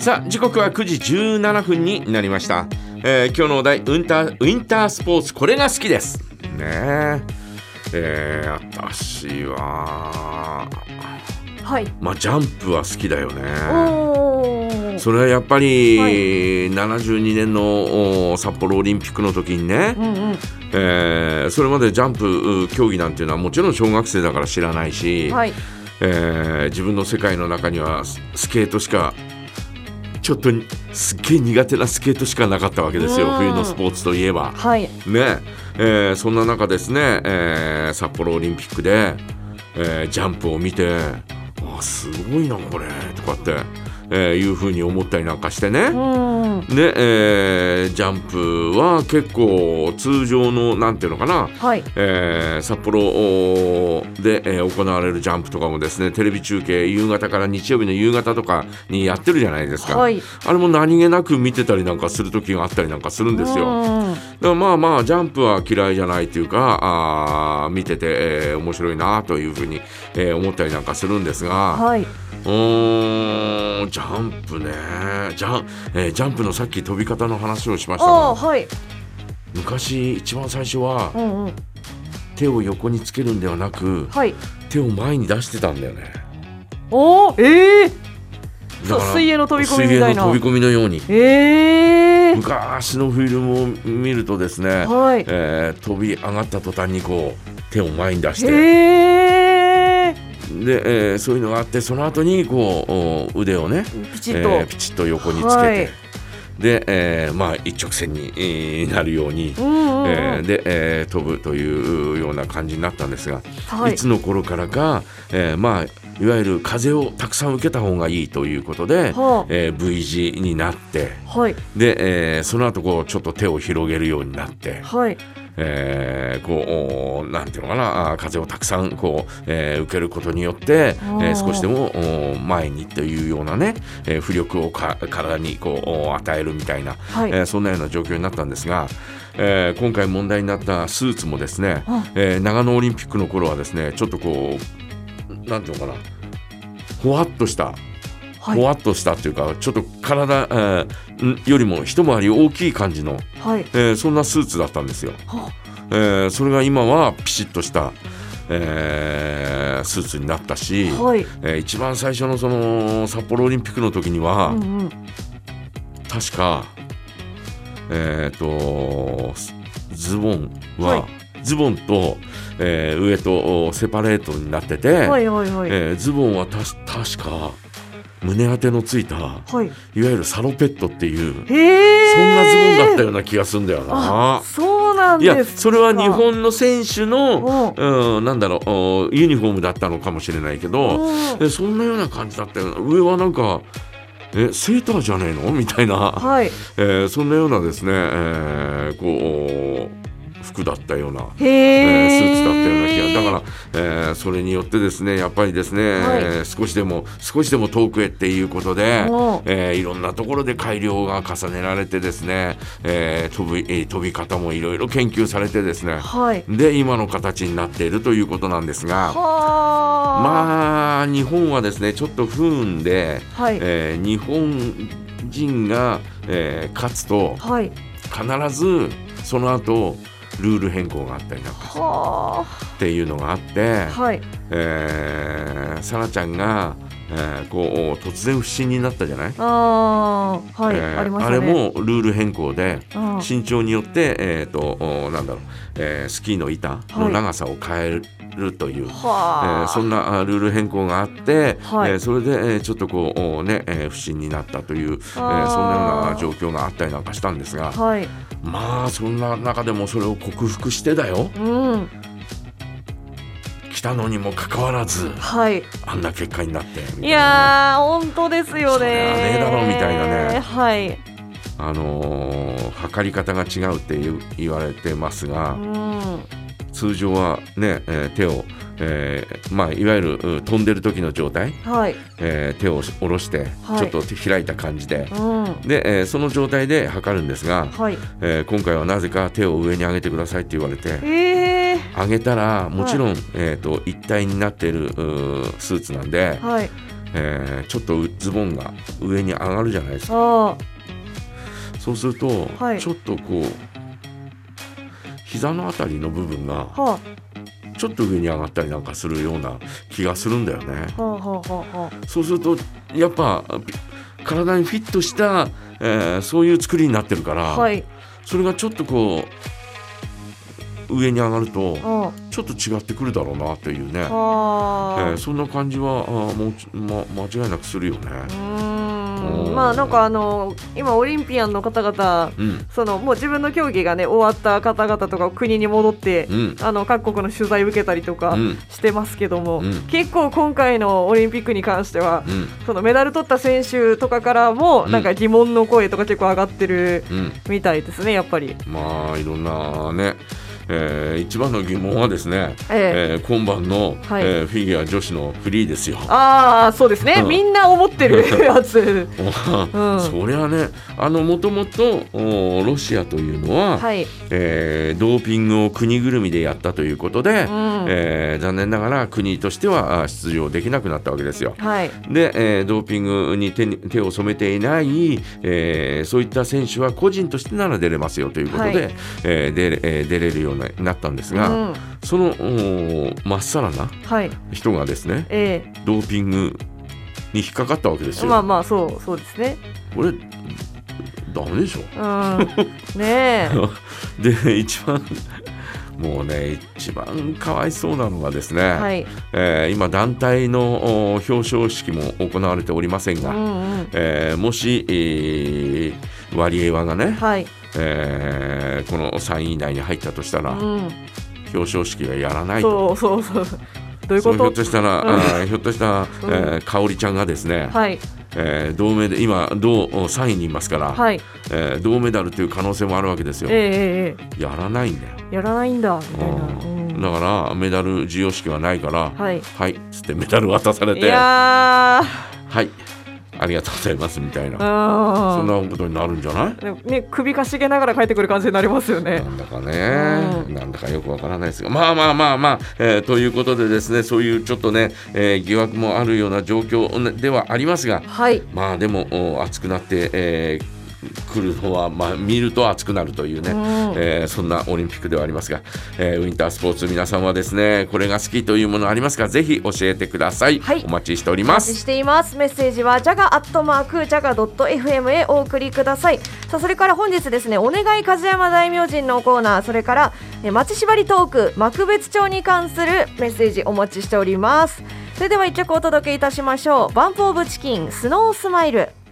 さあ時刻は9時17分になりました、えー今日のお題ウンターウィンタースポーツこれが好きですねええー、私ははい。まあジャンプは好きだよね。それはやっぱり、はい72年のお札幌オリンピックの時にね、うんうん。えーそれまでジャンプう競技なんていうのはもちろん小学生だから知らないし、はい。えー自分の世界の中にはススケートしかちょっとにすっげえ苦手なスケートしかなかったわけですよ。うん。冬のスポーツといえば。はい。ね。えーそんな中ですね、えー札幌オリンピックで、えージャンプを見てあすごいなこれ。とかって、えーいうふうに思ったりなんかしてね。うん。で、えージャンプは結構通常のなんていうのかな、はい。えー札幌で、えー行われるジャンプとかもですねテレビ中継夕方から日曜日の夕方とかにやってるじゃないですか、はい。あれも何気なく見てたりなんかする時があったりなんかするんですよ。うんだからまあまあジャンプは嫌いじゃないというかあー見てて、えー面白いなというふうに、えー思ったりなんかするんですがはい。うーんジャンプねジャン,、えージャンプのさっき飛び方の話をしましたがはい。昔一番最初はうんうん。手を横につけるんではなくはい。手を前に出してたんだよね。おお、ええだから水泳の飛び込み水泳の飛び込みのようにええ昔のフィルムを見るとですね、はい。えー飛び上がった途端にこう手を前に出してええで、えーそういうのがあってその後にこうお腕をね、ピチッと。えーピチッと横につけて、はいで、えーまあ一直線に、えーなるように、う。えーで、えー飛ぶというような感じになったんですが、はいい、つの頃からか、えーまあいわゆる風をたくさん受けた方がいいということで、はえー V 字になってあ。はい。で、えーその後こうちょっと手を広げるようになって、はい。えーこうおなんていうのかな風をたくさんこう、えー受けることによって、えー少しでもお前にというようなね、えー浮力をか体にこうお与えるみたいな、はい。えーそんなような状況になったんですが、えー今回問題になったスーツもですね、あえー長野オリンピックの頃はですねちょっとこうなんていうのかなほわっとしたはい。ほわっとしたっていうかちょっと体、えーんよりも一回り大きい感じの、はい。えーそんなスーツだったんですよ。はえーそれが今はピシッとした、えースーツになったし、はい。えー一番最初のその札幌オリンピックの時には、うんうん。確かえっ、とズボンは、はいズボンと、えー上とおセパレートになってて、はいはいはい。えーズボンはたし確か胸当てのついたはい。いわゆるサロペットっていう。そんなズボンだったような気がするんだよあな。そうなんいですか。やそれは日本の選手の、うん。うん、なんだろうおユニフォームだったのかもしれないけど、そんなような感じだったような上はなんかえセーターじゃねえの？みたいな、はい。えーそんなようなですね、えーこう服だったような。へえーえ。スーツだったような気がだから、えーそれによってですねやっぱりですね、はいえー少しでも少しでも遠くへっていうことで、うんえーいろんなところで改良が重ねられてですね、えー飛びえー飛び方もいろいろ研究されてですねはい。で今の形になっているということなんですがはあ。まあ日本はですねちょっと不運で、はい。えー日本人が、えー勝つとはい。必ずその後ルール変更があったりなんかはっていうのがあって、あ。はい。えー、サラちゃんが、えーこう突然不審になったじゃない、あれもルール変更でうん。身長によって、えーとおなんだろう、えースキーの板の長さを変えるという、えはあ。ーそんなあルール変更があって、はいえーそれで、えーちょっとこうおね、えー不審になったという、えーそんなような状況があったりなんかしたんですがはい。まあそんな中でもそれを克服してだようん。来たのにもかかわらずはい。あんな結果になっていやー、本当ですよね。ねえだろみたいなねはい。あのー測り方が違うって言われてますが、うん。通常はね、えー手を、えーまあ、いわゆるう飛んでる時の状態、はい。えー手を下ろして、はいちょっと手開いた感じで、うん。で、えーその状態で測るんですが、はい。えー今回はなぜか手を上に上げてくださいって言われてええ上げたらもちろん、えー、と一体になっているスーツなんで、はい。えーちょっとズボンが上に上がるじゃないですか。あそうすると、はい。ちょっとこう膝のあたりの部分があ。はちょっと上に上がったりなんかするような気がするんだよね。あはあはあはあ。はそうするとやっぱ体にフィットした、えーそういう作りになってるから、あはい。それがちょっとこう上に上がるとあちょっと違ってくるだろうなというね、えあ。ーそんな感じはあーもうち、ま、間違いなくするよね。まあなんかあの今オリンピアンの方々うん。そのもう自分の競技がね終わった方々とか国に戻ってうん。あの各国の取材受けたりとかうん。してますけども、うん。結構今回のオリンピックに関してはうん。そのメダル取った選手とかからもうん。なんか疑問の声とか結構上がってるうん。みたいですねやっぱり。まあいろんなね、えー一番の疑問はですね、ええ。えー今晩の、はい。えーフィギュア女子のフリーですよ。ああそうですね、うん。みんな思ってる やつ。うん。そりゃねあのもともとおロシアというのは、はい、えードーピングを国ぐるみでやったということで、うん。えー残念ながら国としてはあ出場できなくなったわけですよ。はい、で、えードーピングに手に手を染めていない、えーそういった選手は個人としてなら出れますよということで、はい。えー出れえー出れるようになったんですが、うん、そのおまっさらなはい、人がですねえドーピングに引っかかったわけですよ。えまあまあそうそうですね。これダメでしょ。うん、ねえ、で一番もうね一番かわいそうなのがですね、はい、えー今団体のお表彰式も行われておりませんが、うんうん、えーもし、えーワリエワがね、はい、えーこの3位以内に入ったとしたら、うん、表彰式はやらないと。そうそうそう。どういうこと？ひょっ？としたら、うんひょっとしたら、えー、香織ちゃんがですね、はい、えー銅メで今銅3位にいますから、はい、えー銅メダルという可能性もあるわけですよ。ええええやらないんだよ。ええやらないんだみたいな。だからメダル授与式はないから、はい。はいっつってメダル渡されいて、はやいありがとうございますみたいな、ー、そんうん。なことになるんじゃない？ね、首かしげながら帰ってくる感じになりますよねな。んだかね、うんなんだかよくわからないですが、まあまあまあまあ、えーということでですね、そういうちょっとね、えー疑惑もあるような状況ではありますが、はい、まあでもお熱くなって、えー来るのは、まあ、見ると熱くなるというね、うん。えーそんなオリンピックではありますが、えーウィンタースポーツ皆さんはですねこれが好きというものありますか？ぜひ教えてください、はい。お待ちしておりおますしています。メッセージはジャガアットマークジャガドット FM へお送りください。さあそれから本日ですねお願い風山大明神のコーナー。それからえ町縛りトーク幕別町に関するメッセージお待ちしております。それでは一曲お届けいたしましょう。バンプオブチキンスノースマイル